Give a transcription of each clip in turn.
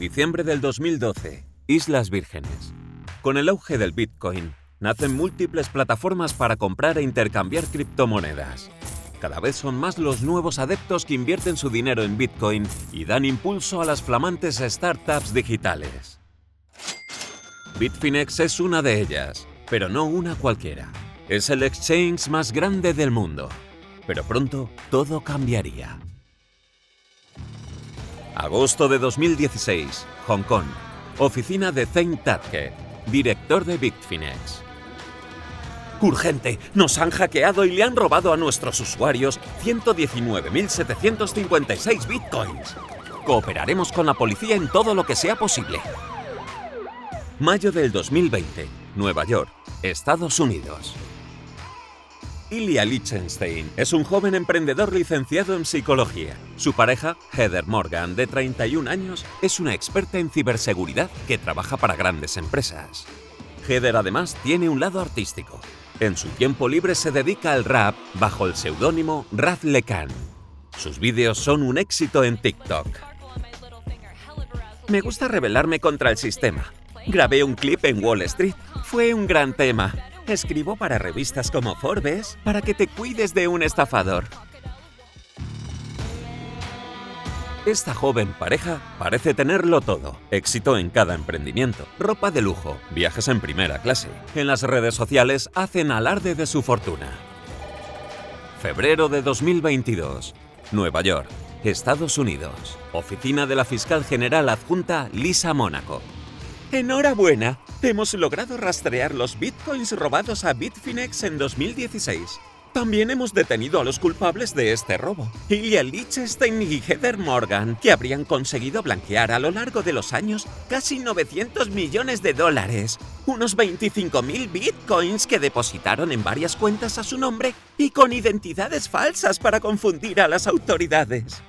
Diciembre del 2012. Islas Vírgenes. Con el auge del Bitcoin, nacen múltiples plataformas para comprar e intercambiar criptomonedas. Cada vez son más los nuevos adeptos que invierten su dinero en Bitcoin y dan impulso a las flamantes startups digitales. Bitfinex es una de ellas, pero no una cualquiera. Es el exchange más grande del mundo. Pero pronto todo cambiaría. Agosto de 2016, Hong Kong. Oficina de Zeng Tatke, director de Bitfinex. Urgente, nos han hackeado y le han robado a nuestros usuarios 119.756 bitcoins. Cooperaremos con la policía en todo lo que sea posible. Mayo del 2020, Nueva York, Estados Unidos. Ilya Lichtenstein es un joven emprendedor licenciado en psicología. Su pareja, Heather Morgan, de 31 años, es una experta en ciberseguridad que trabaja para grandes empresas. Heather además tiene un lado artístico. En su tiempo libre se dedica al rap bajo el seudónimo Raz Lekan. Sus vídeos son un éxito en TikTok. Me gusta rebelarme contra el sistema. Grabé un clip en Wall Street. Fue un gran tema. Escribo para revistas como Forbes para que te cuides de un estafador. Esta joven pareja parece tenerlo todo. Éxito en cada emprendimiento, ropa de lujo, viajes en primera clase. En las redes sociales hacen alarde de su fortuna. Febrero de 2022. Nueva York, Estados Unidos. Oficina de la fiscal general adjunta Lisa Mónaco. Enhorabuena, hemos logrado rastrear los bitcoins robados a Bitfinex en 2016. También hemos detenido a los culpables de este robo, Ilya Lichtenstein y Heather Morgan, que habrían conseguido blanquear a lo largo de los años casi 900 millones de dólares, unos 25.000 bitcoins que depositaron en varias cuentas a su nombre y con identidades falsas para confundir a las autoridades.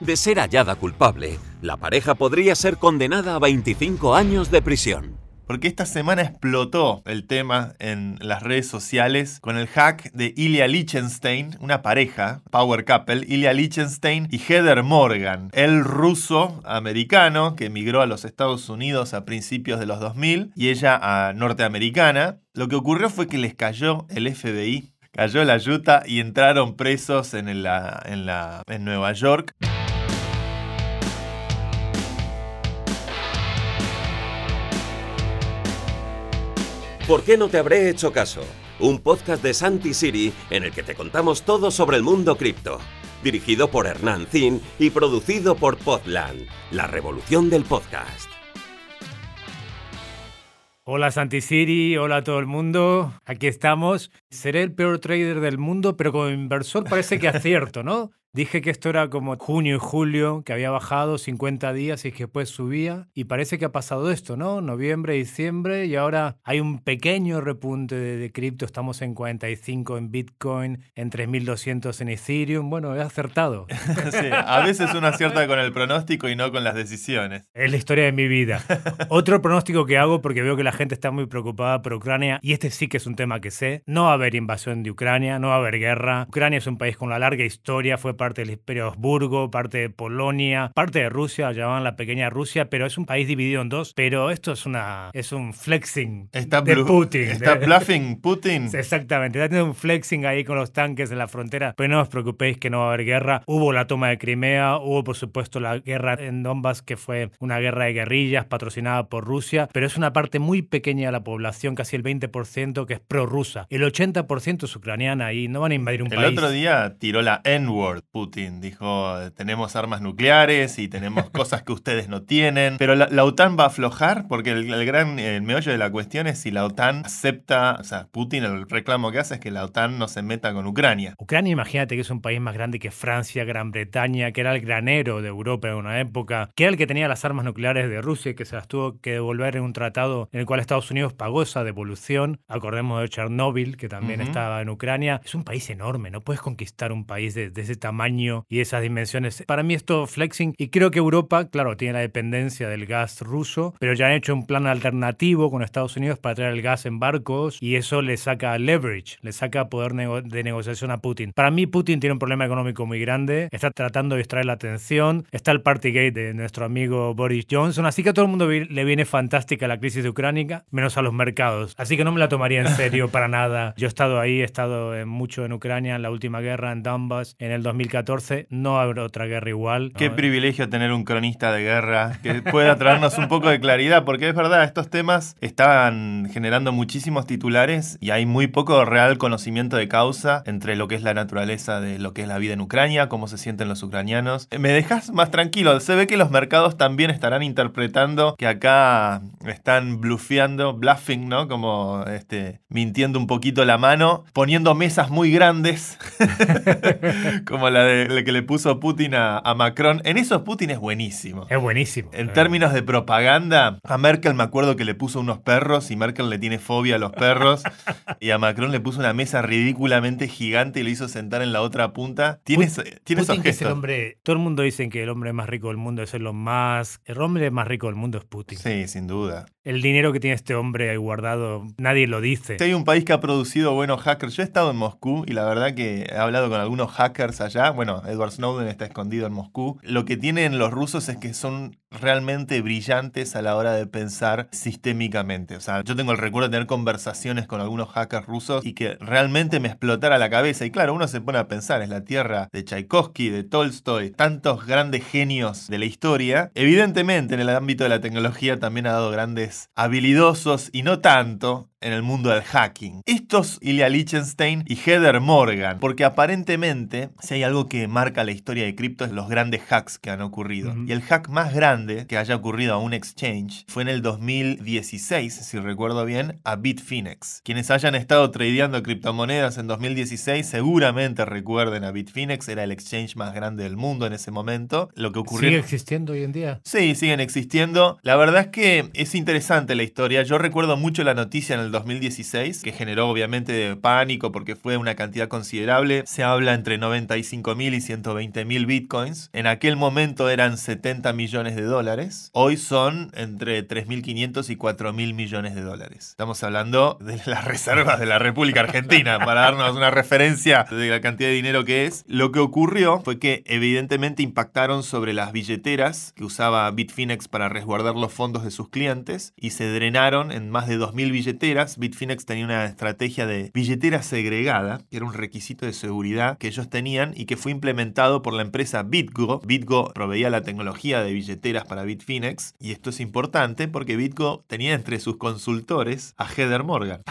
De ser hallada culpable, la pareja podría ser condenada a 25 años de prisión. Porque esta semana explotó el tema en las redes sociales con el hack de Ilya Lichtenstein, una pareja, Power Couple, Ilya Lichtenstein y Heather Morgan, el ruso americano que emigró a los Estados Unidos a principios de los 2000 y ella a norteamericana. Lo que ocurrió fue que les cayó el FBI, cayó la yuta y entraron presos en, la, en, Nueva York. ¿Por qué no te habré hecho caso? Un podcast de Santi Siri en el que te contamos todo sobre el mundo cripto. Dirigido por Hernán Zin y producido por Podland, la revolución del podcast. Hola Santi Siri, hola a todo el mundo. Aquí estamos. Seré el peor trader del mundo, pero como inversor parece que acierto, ¿no? Dije que esto era como junio y julio, que había bajado 50 días y que después subía. Y parece que ha pasado esto, ¿no? Noviembre, diciembre y ahora hay un pequeño repunte de, cripto. Estamos en 45 en Bitcoin, en 3200 en Ethereum. Bueno, he acertado. sí, a veces uno acierta con el pronóstico y no con las decisiones. Es la historia de mi vida. Otro pronóstico que hago porque veo que la gente está muy preocupada por Ucrania y este sí que es un tema que sé. No va a haber invasión de Ucrania, no va a haber guerra. Ucrania es un país con una larga historia, fue parte del Imperio Habsburgo, parte de Polonia, parte de Rusia, llamaban la pequeña Rusia, pero es un país dividido en dos. Pero esto es una es un flexing de Putin. Está bluffing Putin. Exactamente, está teniendo un flexing ahí con los tanques en la frontera. Pero no os preocupéis que no va a haber guerra. Hubo la toma de Crimea, hubo por supuesto la guerra en Donbass, que fue una guerra de guerrillas patrocinada por Rusia, pero es una parte muy pequeña de la población, casi el 20%, que es prorrusa. El 80% es ucraniana y no van a invadir un país. El otro día tiró la N-word Putin. Dijo, tenemos armas nucleares y tenemos cosas que ustedes no tienen. Pero la, OTAN va a aflojar porque el, gran el meollo de la cuestión es si la OTAN acepta, o sea, Putin el reclamo que hace es que la OTAN no se meta con Ucrania. Ucrania, imagínate que es un país más grande que Francia, Gran Bretaña, que era el granero de Europa en una época, que era el que tenía las armas nucleares de Rusia y que se las tuvo que devolver en un tratado en el cual Estados Unidos pagó esa devolución. Acordemos de Chernóbil, que también estaba en Ucrania. Es un país enorme, no puedes conquistar un país de ese tamaño tamaño y esas dimensiones. Para mí esto flexing y creo que Europa, claro, tiene la dependencia del gas ruso, pero ya han hecho un plan alternativo con Estados Unidos para traer el gas en barcos y eso le saca leverage, le saca poder de negociación a Putin. Para mí Putin tiene un problema económico muy grande, está tratando de distraer la atención, está el Partygate de nuestro amigo Boris Johnson, así que a todo el mundo le viene fantástica la crisis de Ucrania, menos a los mercados. Así que no me la tomaría en serio para nada. Yo he estado ahí, he estado mucho en Ucrania, en la última guerra, en Donbass, en el 2014. No habrá otra guerra igual. Qué privilegio tener un cronista de guerra que pueda traernos un poco de claridad, porque es verdad, estos temas estaban generando muchísimos titulares y hay muy poco real conocimiento de causa entre lo que es la naturaleza de lo que es la vida en Ucrania, cómo se sienten los ucranianos. Me dejas más tranquilo, se ve que los mercados también estarán interpretando que acá están blufeando, bluffing, ¿no? Como este, mintiendo un poquito la mano, poniendo mesas muy grandes, como la, de, que le puso Putin a, Macron. En eso Putin es buenísimo. Es buenísimo. En términos de propaganda, a Merkel me acuerdo que le puso unos perros y Merkel le tiene fobia a los perros. y a Macron le puso una mesa ridículamente gigante y lo hizo sentar en la otra punta. Tiene, tiene Putin, que es el hombre, todo el mundo dice que el hombre más rico del mundo es Elon Musk. El hombre más rico del mundo es Putin. Sí, sin duda. El dinero que tiene este hombre ahí guardado, nadie lo dice. Si hay un país que ha producido buenos hackers, yo he estado en Moscú y la verdad que he hablado con algunos hackers allá. Bueno, Edward Snowden está escondido en Moscú. Lo que tienen los rusos es que son realmente brillantes a la hora de pensar sistémicamente. O sea, yo tengo el recuerdo de tener conversaciones con algunos hackers rusos y que realmente me explotara la cabeza. Y claro, uno se pone a pensar, es la tierra de Tchaikovsky, de Tolstoy, tantos grandes genios de la historia. Evidentemente en el ámbito de la tecnología también ha dado grandes habilidosos y no tanto en el mundo del hacking. Estos Ilya Lichtenstein y Heather Morgan, porque aparentemente si hay algo que marca la historia de cripto es los grandes hacks que han ocurrido. Y el hack más grande que haya ocurrido a un exchange fue en el 2016, si recuerdo bien, a Bitfinex. Quienes hayan estado tradeando criptomonedas en 2016 seguramente recuerden a Bitfinex, era el exchange más grande del mundo en ese momento. Lo que ocurrió... ¿Sigue existiendo hoy en día? Sí, siguen existiendo. La verdad es que es interesante la historia. Yo recuerdo mucho la noticia en el 2016, que generó obviamente pánico porque fue una cantidad considerable. Se habla entre 95 mil y 120 mil bitcoins. En aquel momento eran 70 millones de dólares. Hoy son entre 3.500 y 4.000 millones de dólares. Estamos hablando de las reservas de la República Argentina, para darnos una referencia de la cantidad de dinero que es. Lo que ocurrió fue que evidentemente impactaron sobre las billeteras que usaba Bitfinex para resguardar los fondos de sus clientes y se drenaron en más de 2.000 billeteras Bitfinex tenía una estrategia de billetera segregada, que era un requisito de seguridad que ellos tenían y que fue implementado por la empresa BitGo. BitGo proveía la tecnología de para Bitfinex y esto es importante porque BitGo tenía entre sus consultores a Heather Morgan.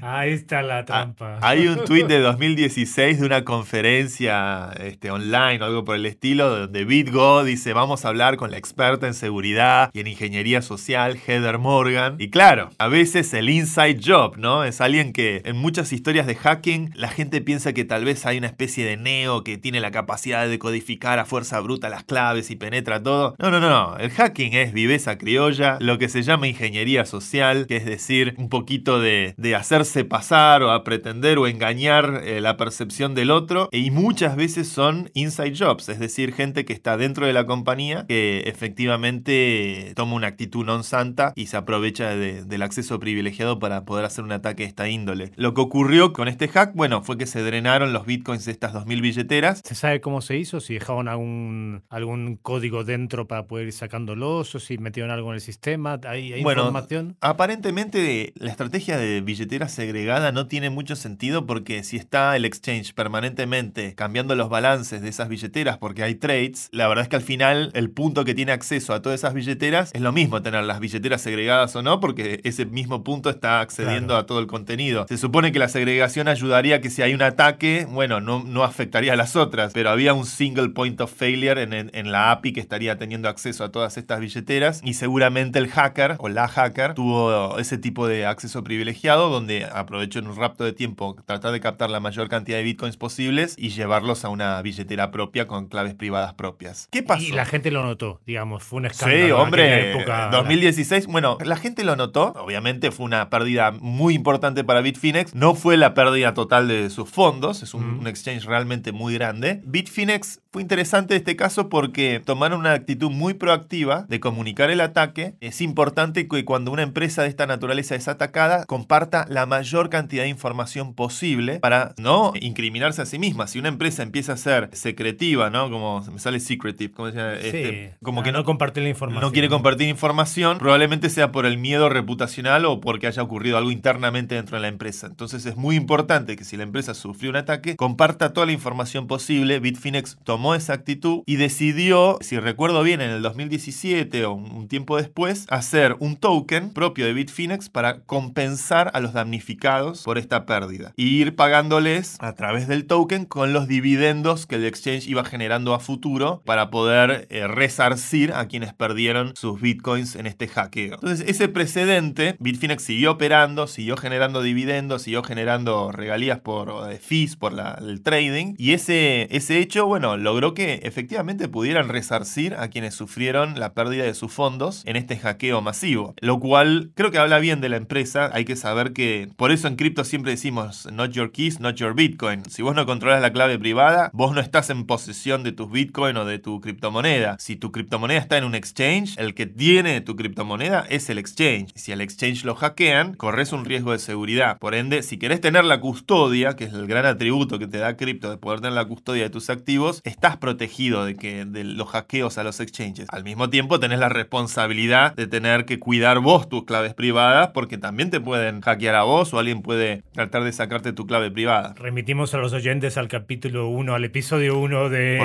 Ahí está la ah, trampa. Hay un tuit de 2016 de una conferencia este, online o algo por el estilo, donde BitGo dice: Vamos a hablar con la experta en seguridad y en ingeniería social, Heather Morgan. Y claro, a veces el inside job, ¿no? Es alguien que en muchas historias de hacking la gente piensa que tal vez hay una especie de neo que tiene la capacidad de codificar a fuerza bruta las claves y penetra todo. No, no, no. El hacking es viveza criolla, lo que se llama ingeniería social, que es decir, un poquito de, de hacerse pasar o a pretender o engañar eh, la percepción del otro. Y muchas veces son inside jobs, es decir, gente que está dentro de la compañía que efectivamente toma una actitud non santa y se aprovecha del acceso privilegiado para poder hacer un ataque de esta índole. Lo que ocurrió con este hack, bueno, fue que se drenaron los bitcoins de estas 2.000 billeteras. ¿Se sabe cómo se hizo? Si dejaron algún, algún código dentro para poder ir sacándolos o si metieron algo en el sistema. ¿Hay, bueno, información? Aparentemente la estrategia de billetera segregada no tiene mucho sentido porque si está el exchange permanentemente cambiando los balances de esas billeteras porque hay trades, la verdad es que al final el punto que tiene acceso a todas esas billeteras es lo mismo tener las billeteras segregadas o no porque ese mismo punto está accediendo a todo el contenido. Se supone que la segregación ayudaría que si hay un ataque, bueno, no, no afectaría a las otras, pero había un single point of failure en, en la API que estaría teniendo acceso a todas estas billeteras y seguramente el hacker o la hacker tuvo ese tipo de acceso privilegiado, donde aprovechó en un rapto de tiempo tratar de captar la mayor cantidad de bitcoins posibles y llevarlos a una billetera propia con claves privadas propias. ¿Qué pasó? Y la gente lo notó, digamos, fue un escándalo. Sí, hombre, aquella época. 2016, bueno, la gente lo notó, obviamente fue una pérdida muy importante para Bitfinex, no fue la pérdida total de sus fondos, es un, Mm. un exchange realmente muy grande. Bitfinex fue interesante este caso porque tomaron una actitud muy proactiva de comunicar el ataque. Es importante que cuando una empresa de esta naturaleza es atacada, comparta la mayor cantidad de información posible para no incriminarse a sí misma. Si una empresa empieza a ser secretiva, ¿no? Como me sale secretive, como decía, Sí, este, como que no compartir la información. no quiere compartir información, probablemente sea por el miedo reputacional o porque haya ocurrido algo internamente dentro de la empresa. Entonces es muy importante que si la empresa sufrió un ataque, comparta toda la información posible. Bitfinex tomó esa actitud y decidió, si recuerdo bien, en el 2017 o un tiempo después, hacer un token propio de Bitfinex para compensar a los damnificados por esta pérdida y ir pagándoles a través del token con los dividendos que el exchange iba generando a futuro para poder eh, resarcir a quienes perdieron sus bitcoins en este hackeo. Entonces, ese precedente, Bitfinex siguió operando, siguió generando dividendos, siguió generando regalías por fees, por la- el trading, y ese, ese hecho, bueno, logró que efectivamente pudieran resarcir a quienes sufrieron la pérdida de sus fondos en este hackeo masivo. Lo cual creo que habla bien de la empresa. Hay que saber que, por eso en cripto siempre decimos, not your keys, not your bitcoin. Si vos no controlas la clave privada, vos no estás en posesión de tus bitcoin o de tu criptomoneda. Si tu criptomoneda está en un exchange, el que tiene tu criptomoneda es el exchange. Si al exchange lo hackean, corres un riesgo de seguridad. Por ende, si querés tener la custodia, que es el gran atributo que te da cripto de poder tener la custodia de tus activos, estás protegido de que de los hackeos a los exchanges. Al mismo tiempo, tenés la responsabilidad de tener que cuidar vos tus claves privadas, porque también te pueden hackear a vos o alguien puede tratar de sacarte tu clave privada. Remitimos a los oyentes al capítulo 1, al episodio 1 de,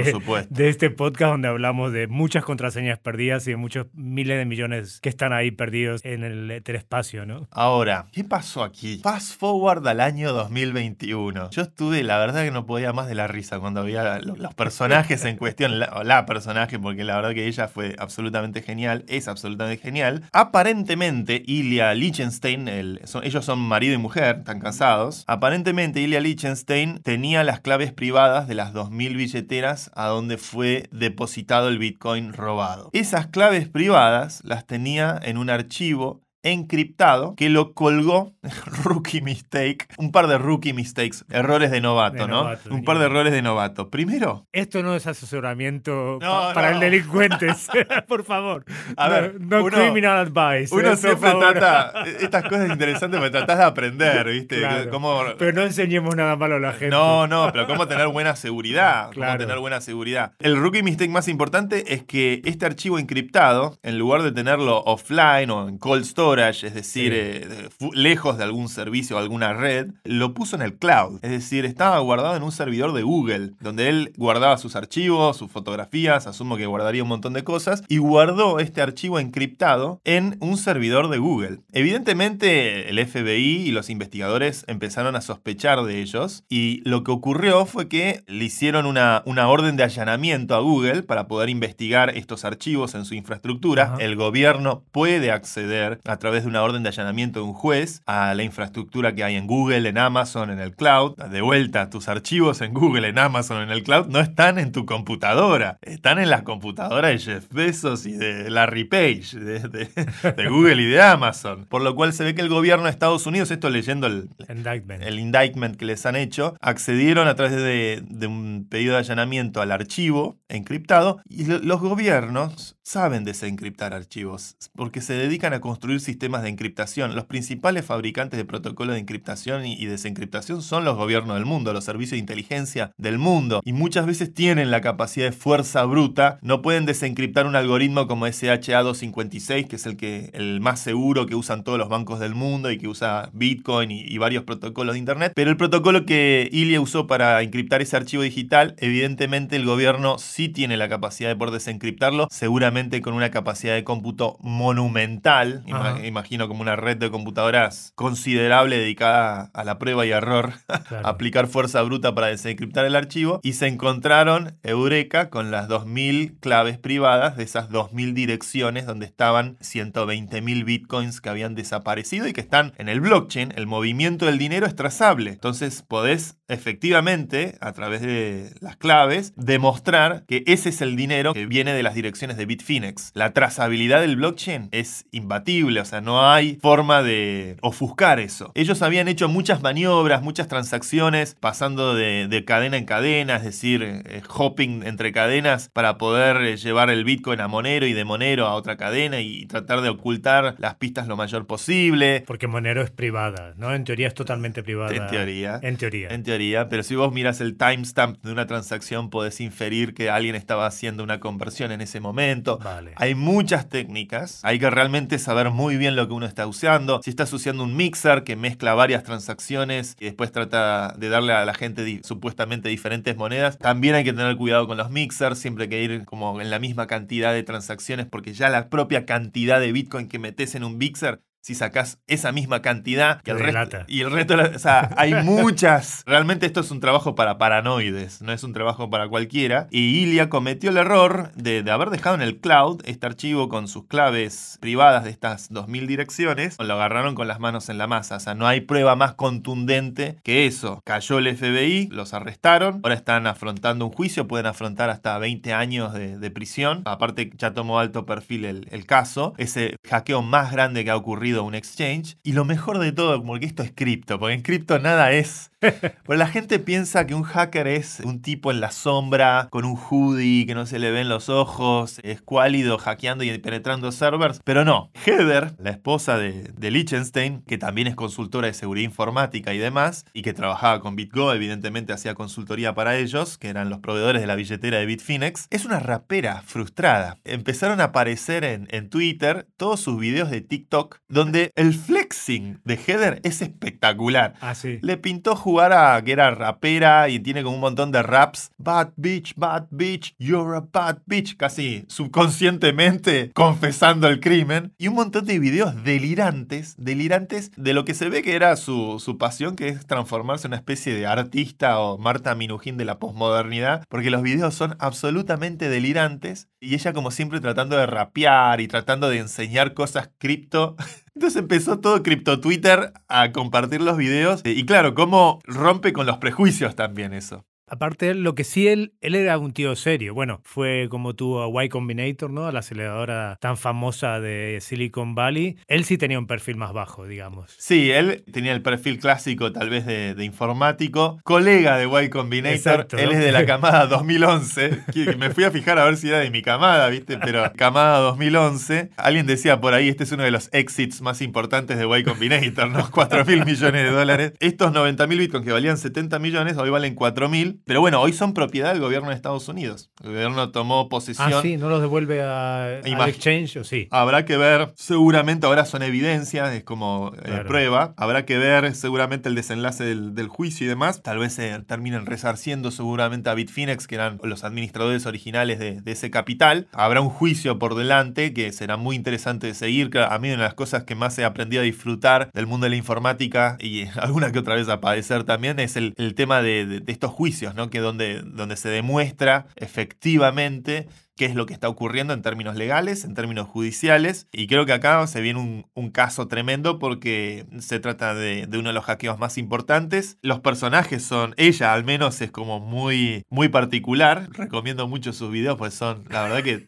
de este podcast donde hablamos de muchas contraseñas perdidas y de muchos miles de millones que están ahí perdidos en el interespacio, ¿no? Ahora, ¿qué pasó aquí? Fast forward al año 2021. Yo estuve, la verdad que no podía más de la risa cuando lo- los personajes en cuestión, la, personaje, porque la verdad que ella fue absolutamente genial, es absolutamente genial. Aparentemente, Ilya Liechtenstein, ellos son marido y mujer, están casados. Aparentemente, Ilya Liechtenstein tenía las claves privadas de las 2.000 billeteras a donde fue depositado el Bitcoin robado. Esas claves privadas las tenía en un archivo encriptado que lo colgó, rookie mistake, un par de rookie mistakes, errores de novato, De ¿no? un par de errores de novato. Primero, Esto no es asesoramiento No, pa- para no. el delincuentes, por favor. A no, ver, no uno- criminal advice. uno eh, siempre trata, estas cosas interesantes porque tratás de aprender, ¿viste? Claro. Cómo- Pero no enseñemos nada malo a la gente. No, no, pero cómo tener buena seguridad. Cómo tener buena seguridad. El rookie mistake más importante es que este archivo encriptado, en lugar de tenerlo offline o en cold storage, es decir, eh, lejos de algún servicio o alguna red, lo puso en el cloud. Es decir, estaba guardado en un servidor de Google, donde él guardaba sus archivos, sus fotografías, asumo que guardaría un montón de cosas, y guardó este archivo encriptado en un servidor de Google. Evidentemente, el FBI y los investigadores empezaron a sospechar de ellos, y lo que ocurrió fue que le hicieron una, una orden de allanamiento a Google para poder investigar estos archivos en su infraestructura. El gobierno puede acceder a través de una orden de allanamiento de un juez a la infraestructura que hay en Google, en Amazon, en el cloud. De vuelta, tus archivos en Google, en Amazon, en el cloud no están en tu computadora, están en la computadora de Jeff Bezos y de Larry Page, de, de- de Google y de Amazon. Por lo cual se ve que el gobierno de Estados Unidos, esto leyendo el, Indictment. el indictment que les han hecho, accedieron a través de, de un pedido de allanamiento al archivo encriptado y lo- los gobiernos saben desencriptar archivos porque se dedican a construir sistemas de encriptación. Los principales fabricantes de protocolos de encriptación y, desencriptación son los gobiernos del mundo, los servicios de inteligencia del mundo y muchas veces tienen la capacidad de fuerza bruta, no pueden desencriptar un algoritmo como SHA-256 que es el que el más seguro que usan todos los bancos del mundo y que usa Bitcoin y, varios protocolos de Internet. Pero el protocolo que Ilya usó para encriptar ese archivo digital, evidentemente el gobierno sí tiene la capacidad de poder desencriptarlo. Seguramente con una capacidad de cómputo monumental, Ajá. imagino como una red de computadoras considerable dedicada a la prueba y error, Claro. aplicar fuerza bruta para desencriptar el archivo, y se encontraron, Eureka, con las 2.000 claves privadas de esas 2.000 direcciones donde estaban 120.000 bitcoins que habían desaparecido y que están en el blockchain. El movimiento del dinero es trazable. Entonces podés efectivamente, a través de las claves, demostrar que ese es el dinero que viene de las direcciones de Bitfinex. La trazabilidad del blockchain es imbatible, o sea, no hay forma de ofuscar eso. Ellos habían hecho muchas maniobras, muchas transacciones, pasando de, de cadena en cadena, es decir, eh, hopping entre cadenas para poder eh, llevar el Bitcoin a Monero y de Monero a otra cadena y tratar de ocultar las pistas lo mayor posible. Porque Monero es privada, ¿no? En teoría es totalmente privada. En teoría. En teoría. En teoría, pero si vos miras el timestamp de una transacción, podés inferir que alguien estaba haciendo una conversión en ese momento. Hay muchas técnicas, hay que realmente saber muy bien lo que uno está usando. Si estás usando un mixer que mezcla varias transacciones y después trata de darle a la gente supuestamente diferentes monedas, también hay que tener cuidado con los mixers, siempre hay que ir como en la misma cantidad de transacciones porque ya la propia cantidad de Bitcoin que metes en un mixer si sacás esa misma cantidad y el, resto, y el resto, o sea, hay muchas. Realmente esto es un trabajo para paranoides, no es un trabajo para cualquiera. Y Ilia cometió el error de, de haber dejado en el cloud este archivo con sus claves privadas de estas 2000 direcciones. Lo agarraron con las manos en la masa, o sea, no hay prueba más contundente que eso. Cayó el FBI, los arrestaron, ahora están afrontando un juicio, pueden afrontar hasta 20 años de, de prisión. Aparte, ya tomó alto perfil el, el caso. Ese hackeo más grande que ha ocurrido un exchange. Y lo mejor de todo, porque esto es cripto, porque en cripto nada es. Pero la gente piensa que un hacker es un tipo en la sombra, con un hoodie, que no se le ven los ojos, escuálido, hackeando y penetrando servers. Pero no. Heather, la esposa de, de Liechtenstein, que también es consultora de seguridad informática y demás, y que trabajaba con BitGo, evidentemente hacía consultoría para ellos, que eran los proveedores de la billetera de Bitfinex, es una rapera frustrada. Empezaron a aparecer en, en Twitter todos sus videos de TikTok, donde el flexing de Heather es espectacular. Ah, sí. Le pintó jugar a que era rapera y tiene como un montón de raps. Bad bitch, bad bitch, you're a bad bitch. Casi subconscientemente confesando el crimen. Y un montón de videos delirantes, delirantes de lo que se ve que era su, su pasión, que es transformarse en una especie de artista o Marta Minujín de la posmodernidad. Porque los videos son absolutamente delirantes. Y ella como siempre tratando de rapear y tratando de enseñar cosas cripto. Entonces empezó todo Crypto Twitter a compartir los videos. Y claro, cómo rompe con los prejuicios también eso. Aparte, lo que sí, él, él era un tío serio. Bueno, fue como tuvo a Y Combinator, ¿no? A la aceleradora tan famosa de Silicon Valley. Él sí tenía un perfil más bajo, digamos. Sí, él tenía el perfil clásico tal vez de, de informático, colega de Y Combinator, Exacto, él es de la camada 2011, que me fui a fijar a ver si era de mi camada, ¿viste? Pero camada 2011, alguien decía por ahí, este es uno de los exits más importantes de Y Combinator, ¿no? 4 mil millones de dólares. Estos 90 mil bitcoins que valían 70 millones, hoy valen 4 mil, pero bueno, hoy son propiedad del gobierno de Estados Unidos. El gobierno tomó posesión. Ah, sí, ¿no los devuelve a, al exchange o sí? Habrá que ver, seguramente ahora son evidencias, es como eh, prueba. Habrá que ver seguramente el desenlace del, del juicio y demás. Tal vez se terminen resarciendo seguramente a Bitfinex, que eran los administradores originales de, de ese capital. Habrá un juicio por delante que será muy interesante de seguir. A mí una de las cosas que más he aprendido a disfrutar del mundo de la informática y alguna que otra vez a padecer también es el, el tema de, de- de estos juicios, ¿no? Que donde, donde se demuestra efectivamente qué es lo que está ocurriendo en términos legales, en términos judiciales. Y creo que acá se viene un, un caso tremendo porque se trata de, de uno de los hackeos más importantes. Los personajes son, ella al menos es como muy, muy particular. Recomiendo mucho sus videos, pues son, la verdad que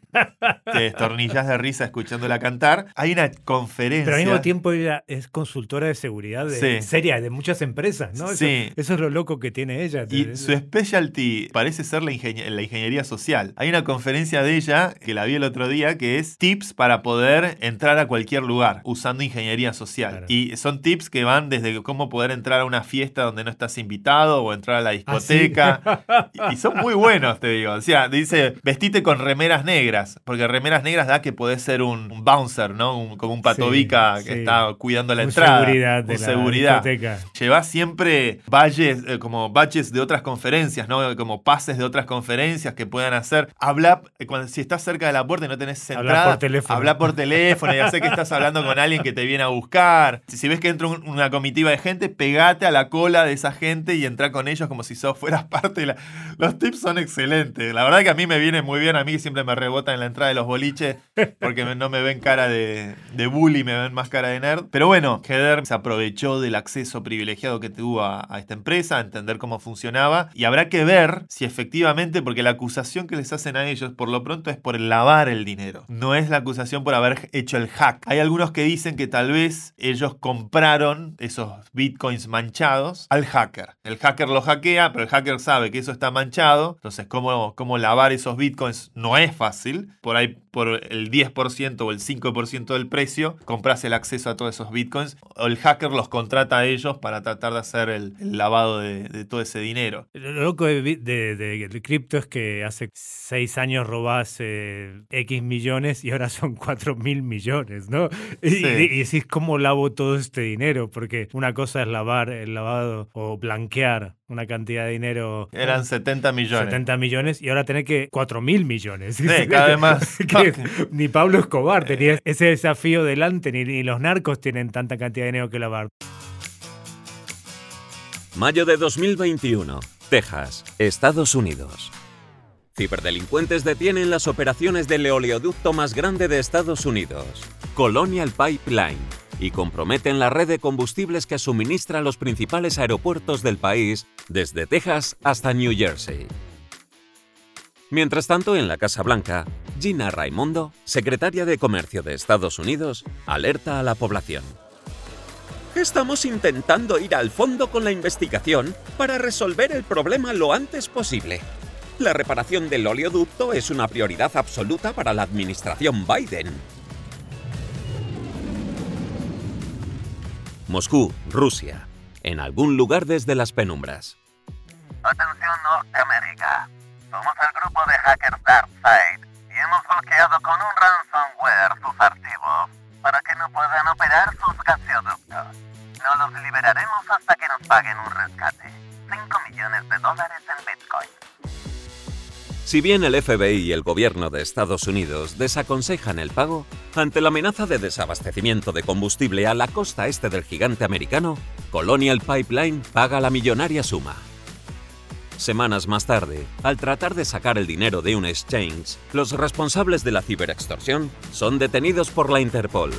te destornillas de risa escuchándola cantar. Hay una conferencia. Pero al mismo tiempo ella es consultora de seguridad de, Sí. seria de muchas empresas, ¿no? Eso, Sí. eso es lo loco que tiene ella. Y su specialty parece ser la, la ingeniería social. Hay una conferencia de ella que la vi el otro día que es tips para poder entrar a cualquier lugar usando ingeniería social. Claro. Y son tips que van desde cómo poder entrar a una fiesta donde no estás invitado o entrar a la Ah, sí. discoteca. y, y son muy buenos, te digo. O sea, dice, vestite con remeras negras, porque remeras negras da que podés ser un, un bouncer, ¿no? Un- como un patobica Sí, que sí. está cuidando la Un entrada. seguridad de la seguridad. discoteca. Llevas siempre badges, eh, como badges de otras conferencias, ¿no? Como pases de otras conferencias que puedan hacer. Habla cuando, si estás cerca de la puerta y no tenés entrada, por teléfono. habla por teléfono y hacer que estás hablando con alguien que te viene a buscar. Si, si ves que entra un- una comitiva de gente, pegate a la cola de esa gente y entra con ellos como si sos fueras parte de la... Los tips son excelentes. La verdad que a mí me viene muy bien, a mí siempre me rebotan en la entrada de los boliches porque me- no me ven cara de, de bully, me ven más cara de nerd. Pero bueno, Heather se aprovechó del acceso privilegiado que tuvo a, a esta empresa, a entender cómo funcionaba y habrá que ver si efectivamente, porque la acusación que les hacen a ellos por lo pronto es por lavar el dinero, no es la acusación por haber hecho el hack. Hay algunos que dicen que tal vez ellos compraron esos bitcoins manchados al hacker. El hacker lo hackea, pero el hacker sabe que eso está manchado, entonces cómo, cómo lavar esos bitcoins no es fácil. Por ahí, por el 10% o el 5% del precio, compras el acceso a todos esos bitcoins, o el hacker los contrata a ellos para tratar de hacer el, lavado de, todo ese dinero. Lo loco de, de, de- cripto es que hace seis años robás eh, X millones y ahora son 4 mil millones, ¿no? Y, Sí. y- y decís, ¿cómo lavo todo este dinero? Porque una cosa es lavar el lavado o blanquear una cantidad de dinero. Eran 70 millones. 70 millones y ahora tenés que 4 mil millones. Sí, cada vez más. Que ni Pablo Escobar tenía ese desafío delante, ni, ni los narcos tienen tanta cantidad de dinero que lavar. Mayo de 2021. Texas, Estados Unidos. Ciberdelincuentes detienen las operaciones del oleoducto más grande de Estados Unidos, Colonial Pipeline, y comprometen la red de combustibles que suministra los principales aeropuertos del país, desde Texas hasta New Jersey. Mientras tanto, en la Casa Blanca, Gina Raimondo, secretaria de Comercio de Estados Unidos, alerta a la población. Estamos intentando ir al fondo con la investigación para resolver el problema lo antes posible. La reparación del oleoducto es una prioridad absoluta para la administración Biden. Moscú, Rusia. En algún lugar desde las penumbras. Atención Norteamérica. Somos el grupo de hackers DarkSide y hemos bloqueado con un ransomware sus archivos para que no puedan operar sus gaseoductos. No los liberaremos hasta que nos paguen un rescate. 5 millones de dólares en Bitcoin. Si bien el FBI y el gobierno de Estados Unidos desaconsejan el pago, ante la amenaza de desabastecimiento de combustible a la costa este del gigante americano, Colonial Pipeline paga la millonaria suma. Semanas más tarde, al tratar de sacar el dinero de un exchange, los responsables de la ciberextorsión son detenidos por la Interpol.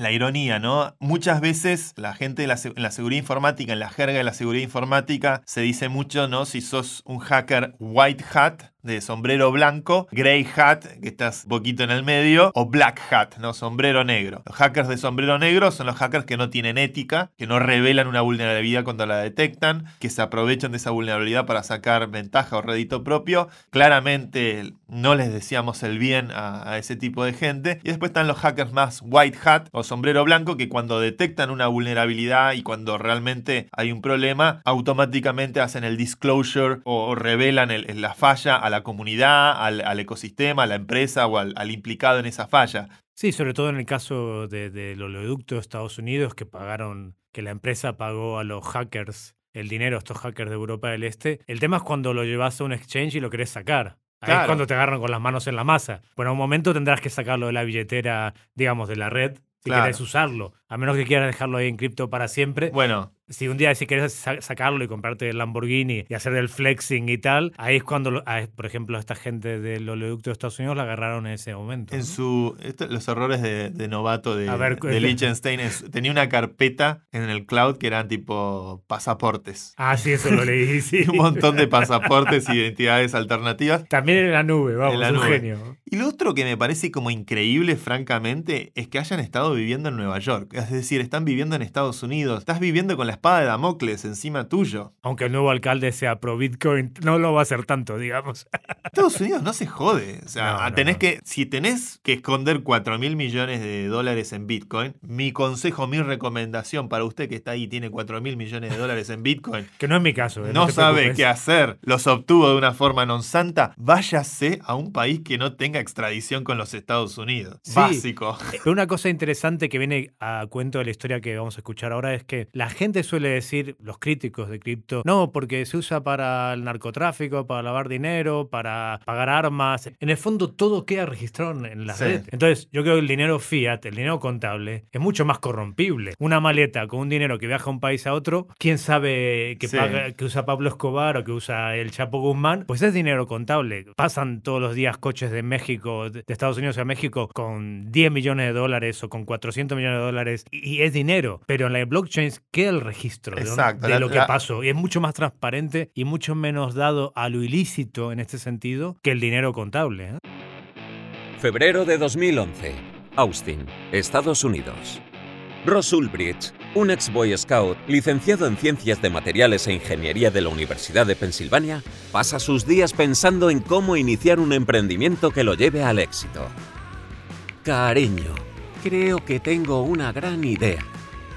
La ironía, ¿no? Muchas veces la gente de la, en la seguridad informática, en la jerga de la seguridad informática, se dice mucho, ¿no? Si sos un hacker white hat, de sombrero blanco, grey hat, que estás poquito en el medio, o black hat, ¿no? Sombrero negro. Los hackers de sombrero negro son los hackers que no tienen ética, que no revelan una vulnerabilidad cuando la detectan, que se aprovechan de esa vulnerabilidad para sacar ventaja o rédito propio. Claramente no les deseamos el bien a, ese tipo de gente. Y después están los hackers más white hat o sombrero blanco, que cuando detectan una vulnerabilidad y cuando realmente hay un problema, automáticamente hacen el disclosure o, revelan el- el- la falla la comunidad, al, al ecosistema, a la empresa o al, al implicado en esa falla. Sí, sobre todo en el caso de- del oleoducto de Estados Unidos, que pagaron, que la empresa pagó a los hackers el dinero a estos hackers de Europa del Este. El tema es cuando lo llevas a un exchange y lo querés sacar. Ahí Claro. es cuando te agarran con las manos en la masa. Bueno, en un momento tendrás que sacarlo de la billetera, digamos, de la red, si Claro. querés usarlo. A menos que quieras dejarlo ahí en cripto para siempre. Bueno, Si un día si querés sa- sacarlo y comprarte el Lamborghini y hacer el flexing y tal, ahí es cuando, lo- por ejemplo, esta gente del oleoducto de Estados Unidos la agarraron en ese momento. en ¿no? su. esto- los errores de, de novato de, ver, de Liechtenstein es- tenía una carpeta en el cloud que eran tipo pasaportes. Ah, sí, eso lo leí, sí. un montón de pasaportes y identidades alternativas. También en la nube, vamos, En la un nube. genio. Y lo otro que me parece como increíble, francamente, es que hayan estado viviendo en Nueva York. Es decir, están viviendo en Estados Unidos. Estás viviendo con la espada de Damocles encima tuyo. Aunque el nuevo alcalde sea pro Bitcoin, no lo va a hacer tanto, digamos. Estados Unidos no se jode. O sea, No, no, tenés no. que, si tenés que esconder 4 mil millones de dólares en Bitcoin, mi consejo, mi recomendación para usted que está ahí y tiene 4 mil millones de dólares en Bitcoin, Que no es mi caso. eh, no sabe preocupes. qué hacer, los obtuvo de una forma non santa, váyase a un país que no tenga tenga extradición con los Estados Unidos. Sí. Básico. Pero una cosa interesante que viene a cuento de la historia que vamos a escuchar ahora es que la gente suele decir, los críticos de cripto, no, porque se usa para el narcotráfico, para lavar dinero, para pagar armas. En el fondo todo queda registrado en- en la Sí. red. Entonces yo creo que el dinero fiat, el dinero contable, es mucho más corrompible. Una maleta con un dinero que viaja de un país a otro, quién sabe que, Sí. paga- que usa Pablo Escobar o que usa el Chapo Guzmán, pues es dinero contable. Pasan todos los días coches de México, de de Estados Unidos a México, con 10 millones de dólares o con 400 millones de dólares y y es dinero. Pero en la blockchain queda el registro de, Exacto, de la- lo que la- pasó y es mucho más transparente y mucho menos dado a lo ilícito en este sentido que el dinero contable. ¿eh? Febrero de 2011. Austin, Estados Unidos. Ross Ulbricht, un ex Boy Scout licenciado en Ciencias de Materiales e Ingeniería de la Universidad de Pensilvania, pasa sus días pensando en cómo iniciar un emprendimiento que lo lleve al éxito. Cariño, creo que tengo una gran idea.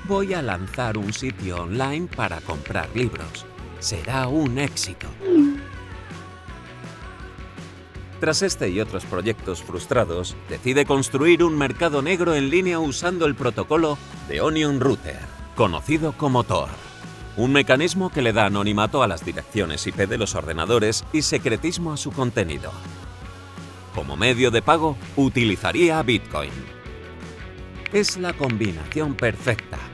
Voy a lanzar un sitio online para comprar libros. Será un éxito. Tras este y otros proyectos frustrados, decide construir un mercado negro en línea usando el protocolo de Onion Router, conocido como Tor. Un mecanismo que le da anonimato a las direcciones IP de los ordenadores y secretismo a su contenido. Como medio de pago, utilizaría Bitcoin. Es la combinación perfecta.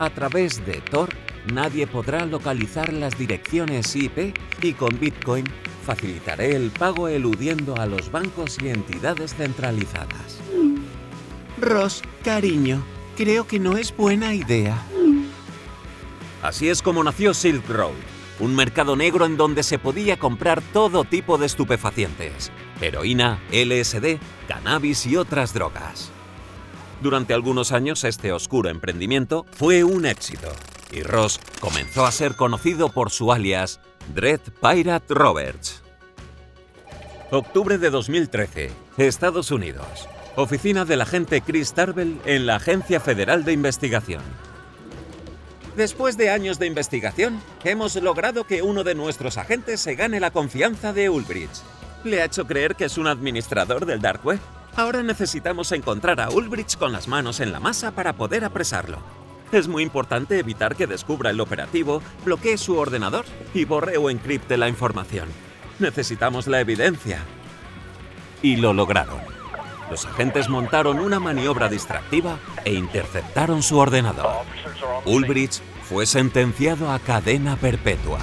A través de Tor, nadie podrá localizar las direcciones IP y con Bitcoin facilitaré el pago eludiendo a los bancos y entidades centralizadas. Ross, cariño, creo que no es buena idea. Así es como nació Silk Road, un mercado negro en donde se podía comprar todo tipo de estupefacientes, heroína, LSD, cannabis y otras drogas. Durante algunos años este oscuro emprendimiento fue un éxito y Ross comenzó a ser conocido por su alias Dread Pirate Roberts. Octubre de 2013, Estados Unidos. Oficina del agente Chris Tarbell en la Agencia Federal de Investigación. Después de años de investigación, hemos logrado que uno de nuestros agentes se gane la confianza de Ulbricht. Le ha hecho creer que es un administrador del Dark Web. Ahora necesitamos encontrar a Ulbricht con las manos en la masa para poder apresarlo. Es muy importante evitar que descubra el operativo, bloquee su ordenador y borre o encripte la información. Necesitamos la evidencia. Y lo lograron. Los agentes montaron una maniobra distractiva e interceptaron su ordenador. Ulbricht fue sentenciado a cadena perpetua.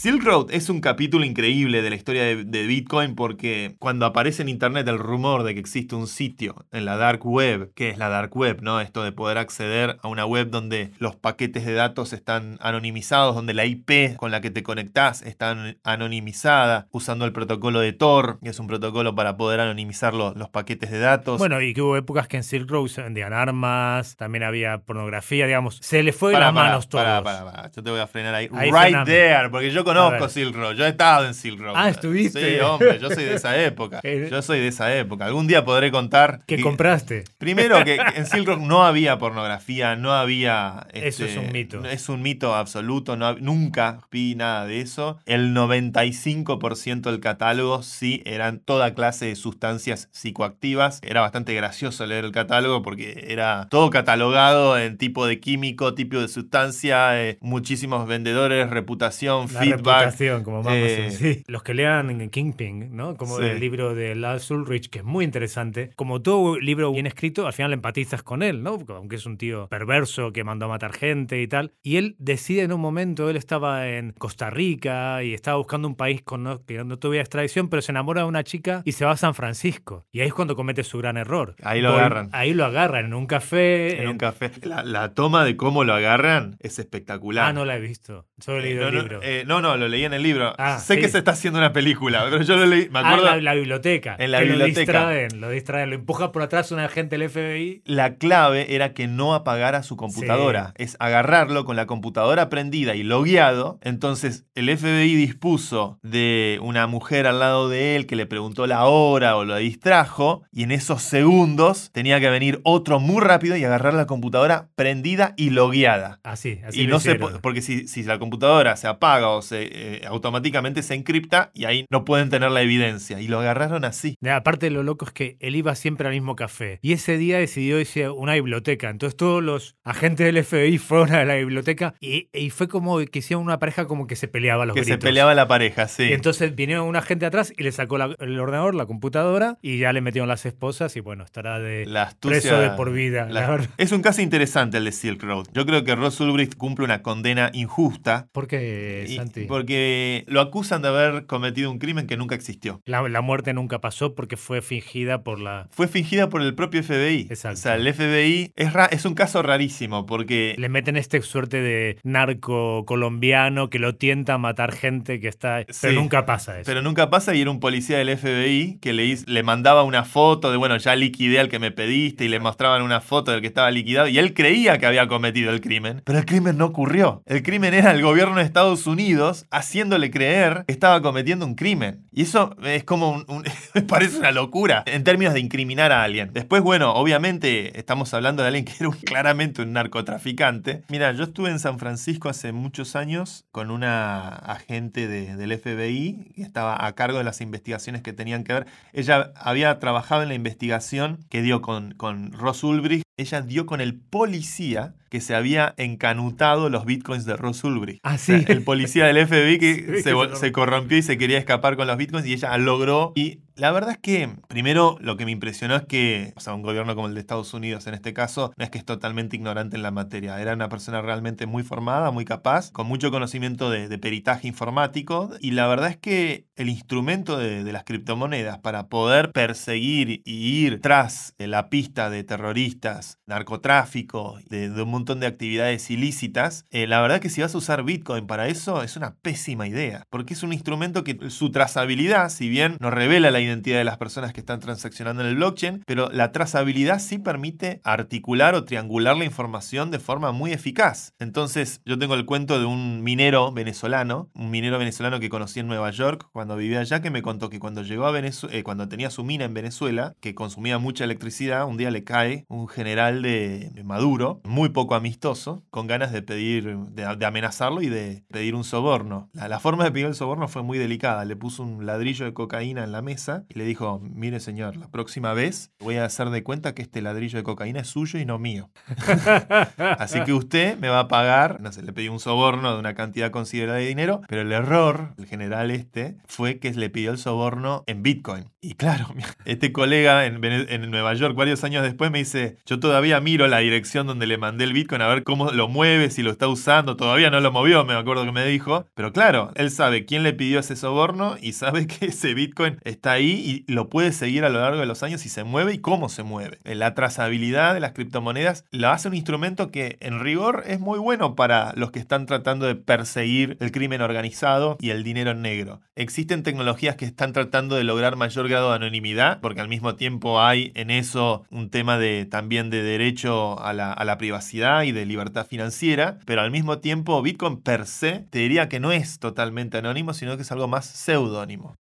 Silk Road es un capítulo increíble de la historia de, de Bitcoin porque cuando aparece en internet el rumor de que existe un sitio en la dark web, que es la dark web, ¿no? Esto de poder acceder a una web donde los paquetes de datos están anonimizados, donde la IP con la que te conectás está an- anonimizada, usando el protocolo de Tor, que es un protocolo para poder anonimizar lo- los paquetes de datos. Bueno, y que hubo épocas que en Silk Road se vendían armas, también había pornografía, digamos, se le fue de las manos todo. pará, pará, pará. Yo te voy a frenar ahí. Ahí right frename. there, porque yo conozco. Silk Road. Yo he estado en Silk Road. Ah, ¿estuviste? Sí, hombre, yo soy de esa época. Yo soy de esa época. Algún día podré contar. ¿Qué que- compraste? Primero que en Silk Road no había pornografía, no había... Eso este, es un mito. Es un mito absoluto, no, nunca vi nada de eso. El 95% del catálogo sí eran toda clase de sustancias psicoactivas. Era bastante gracioso leer el catálogo porque era todo catalogado en tipo de químico, tipo de sustancia, eh, muchísimos vendedores, reputación, La reputación, como Amazon, eh, sí. Los que lean en Kingpin, ¿no? Como Sí. el libro de Lars Ulrich, que es muy interesante. Como todo libro bien escrito, al final empatizas con él, ¿no? Aunque es un tío perverso que mandó a matar gente y tal. Y él decide en un momento, él estaba en Costa Rica y estaba buscando un país con no, que no tuviera extradición, pero se enamora de una chica y se va a San Francisco. Y ahí es cuando comete su gran error. Ahí lo Vol- agarran. Ahí lo agarran en un café. En un café. La, la toma de cómo lo agarran es espectacular. Ah, no la he visto. Solo he Eh, leído no, el no, libro. eh, no, no, lo leí en el libro. Ah, sé sí. que se está haciendo una película, pero yo lo leí. Me acuerdo. Ah, en la, la biblioteca. En la que biblioteca. Lo distraen, lo distraen. Lo empuja por atrás un agente del FBI. La clave era que no apagara su computadora. Es agarrarlo con la computadora prendida y logueado. Entonces el FBI dispuso de una mujer al lado de él que le preguntó la hora o lo distrajo. Y en esos segundos tenía que venir otro muy rápido y agarrar la computadora prendida y logueada. Así, así Y lo no se porque si, si la computadora se apaga o se se, eh, automáticamente se encripta y ahí no pueden tener la evidencia. Y lo agarraron así. Aparte, lo loco es que él iba siempre al mismo café. Y ese día decidió irse a una biblioteca. Entonces, todos los agentes del FBI fueron a la biblioteca y, y fue como que hicieron una pareja como que se peleaba los que se gritos. peleaba la pareja, sí. Y entonces vinieron un agente atrás y le sacó la- el ordenador, la computadora, y ya le metieron las esposas. Y bueno, estará de La astucia- preso de por vida. la- la verdad. es un caso interesante el de Silk Road. Yo creo que Ross Ulbricht cumple una condena injusta. ¿Por qué, Santi? Porque lo acusan de haber cometido un crimen que nunca existió. La, la muerte nunca pasó porque fue fingida por la... Fue fingida por el propio FBI. Exacto. O sea, el FBI es, ra- es un caso rarísimo porque Le meten este suerte de narco colombiano que lo tienta a matar gente que está... Sí. Pero nunca pasa eso. Pero nunca pasa y era un policía del FBI que le, le mandaba una foto de, bueno, ya liquidé al que me pediste y le mostraban una foto del que estaba liquidado y él creía que había cometido el crimen. Pero el crimen no ocurrió. El crimen era el gobierno de Estados Unidos haciéndole creer que estaba cometiendo un crimen. Y eso es como un... me parece una locura en términos de incriminar a alguien. Después, bueno, obviamente estamos hablando de alguien que era claramente un narcotraficante. Mira, yo estuve en San Francisco hace muchos años con una agente de- del FBI que estaba a cargo de las investigaciones que tenían que ver. Ella había trabajado en la investigación que dio con, con Ross Ulbricht. Ella dio con el policía que se había encanutado los bitcoins de Ross Ulbricht. Ah, O sea, sí. el policía del FBI que, Sí, se, vol- se se corrompió y se quería escapar con los bitcoins y ella logró. Y la verdad es que, primero, lo que me impresionó es que, o sea, un gobierno como el de Estados Unidos en este caso, no es que es totalmente ignorante en la materia. Era una persona realmente muy formada, muy capaz, con mucho conocimiento de, de peritaje informático. Y la verdad es que el instrumento de, de las criptomonedas para poder perseguir y ir tras de la pista de terroristas, narcotráfico, de, un montón de actividades ilícitas, eh, la verdad que si vas a usar Bitcoin para eso es una pésima idea, porque es un instrumento que su trazabilidad, si bien no revela la identidad de las personas que están transaccionando en el blockchain, pero la trazabilidad sí permite articular o triangular la información de forma muy eficaz. Entonces, yo tengo el cuento de un minero venezolano, un minero venezolano que conocí en Nueva York cuando vivía allá, que me contó que cuando llegó a Venezuela, cuando tenía su mina en Venezuela, que consumía mucha electricidad, un día le cae un general de, Maduro, muy poco amistoso, con ganas de pedir, de, amenazarlo y de pedir un soborno. La forma de pedir el soborno fue muy delicada. Le puso un ladrillo de cocaína en la mesa y le dijo, mire señor, la próxima vez voy a hacer de cuenta que este ladrillo de cocaína es suyo y no mío. Así que usted me va a pagar, no sé, le pidió un soborno de una cantidad considerable de dinero, pero el error, el general este, fue que le pidió el soborno en Bitcoin. Y claro, este colega en, en Nueva York varios años después me dice, yo todavía miro la dirección donde le mandé el Bitcoin a ver cómo lo mueve, si lo está usando, todavía no lo movió, me acuerdo que me dijo, pero claro, él sabe quién le pidió ese soborno y sabe que ese Bitcoin está ahí y lo puede seguir a lo largo de los años y se mueve y cómo se mueve. La trazabilidad de las criptomonedas la hace un instrumento que en rigor es muy bueno para los que están tratando de perseguir el crimen organizado y el dinero negro. Existen tecnologías que están tratando de lograr mayor grado de anonimidad, porque al mismo tiempo hay en eso un tema de también de derecho a la, a la privacidad y de libertad financiera, pero al mismo tiempo Bitcoin per se te diría que no es totalmente anónimo, sino que es algo más seudónimo.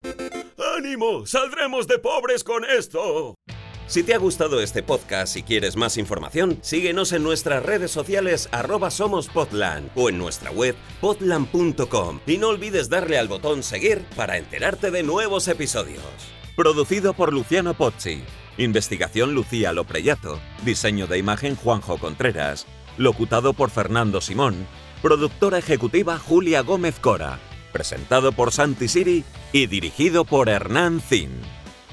¡Saldremos de pobres con esto! Si te ha gustado este podcast y quieres más información, síguenos en nuestras redes sociales arroba somospodland o en nuestra web podland.com y no olvides darle al botón seguir para enterarte de nuevos episodios. Producido por Luciano Pozzi. Investigación Lucía Lopreyato. Diseño de imagen Juanjo Contreras. Locutado por Fernando Simón. Productora ejecutiva Julia Gómez Cora. Presentado por Santi Siri y dirigido por Hernán Zin.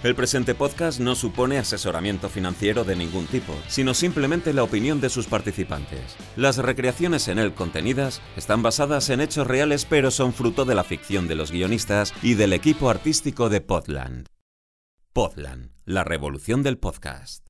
El presente podcast no supone asesoramiento financiero de ningún tipo, sino simplemente la opinión de sus participantes. Las recreaciones en él contenidas están basadas en hechos reales pero son fruto de la ficción de los guionistas y del equipo artístico de Podland. Podland, la revolución del podcast.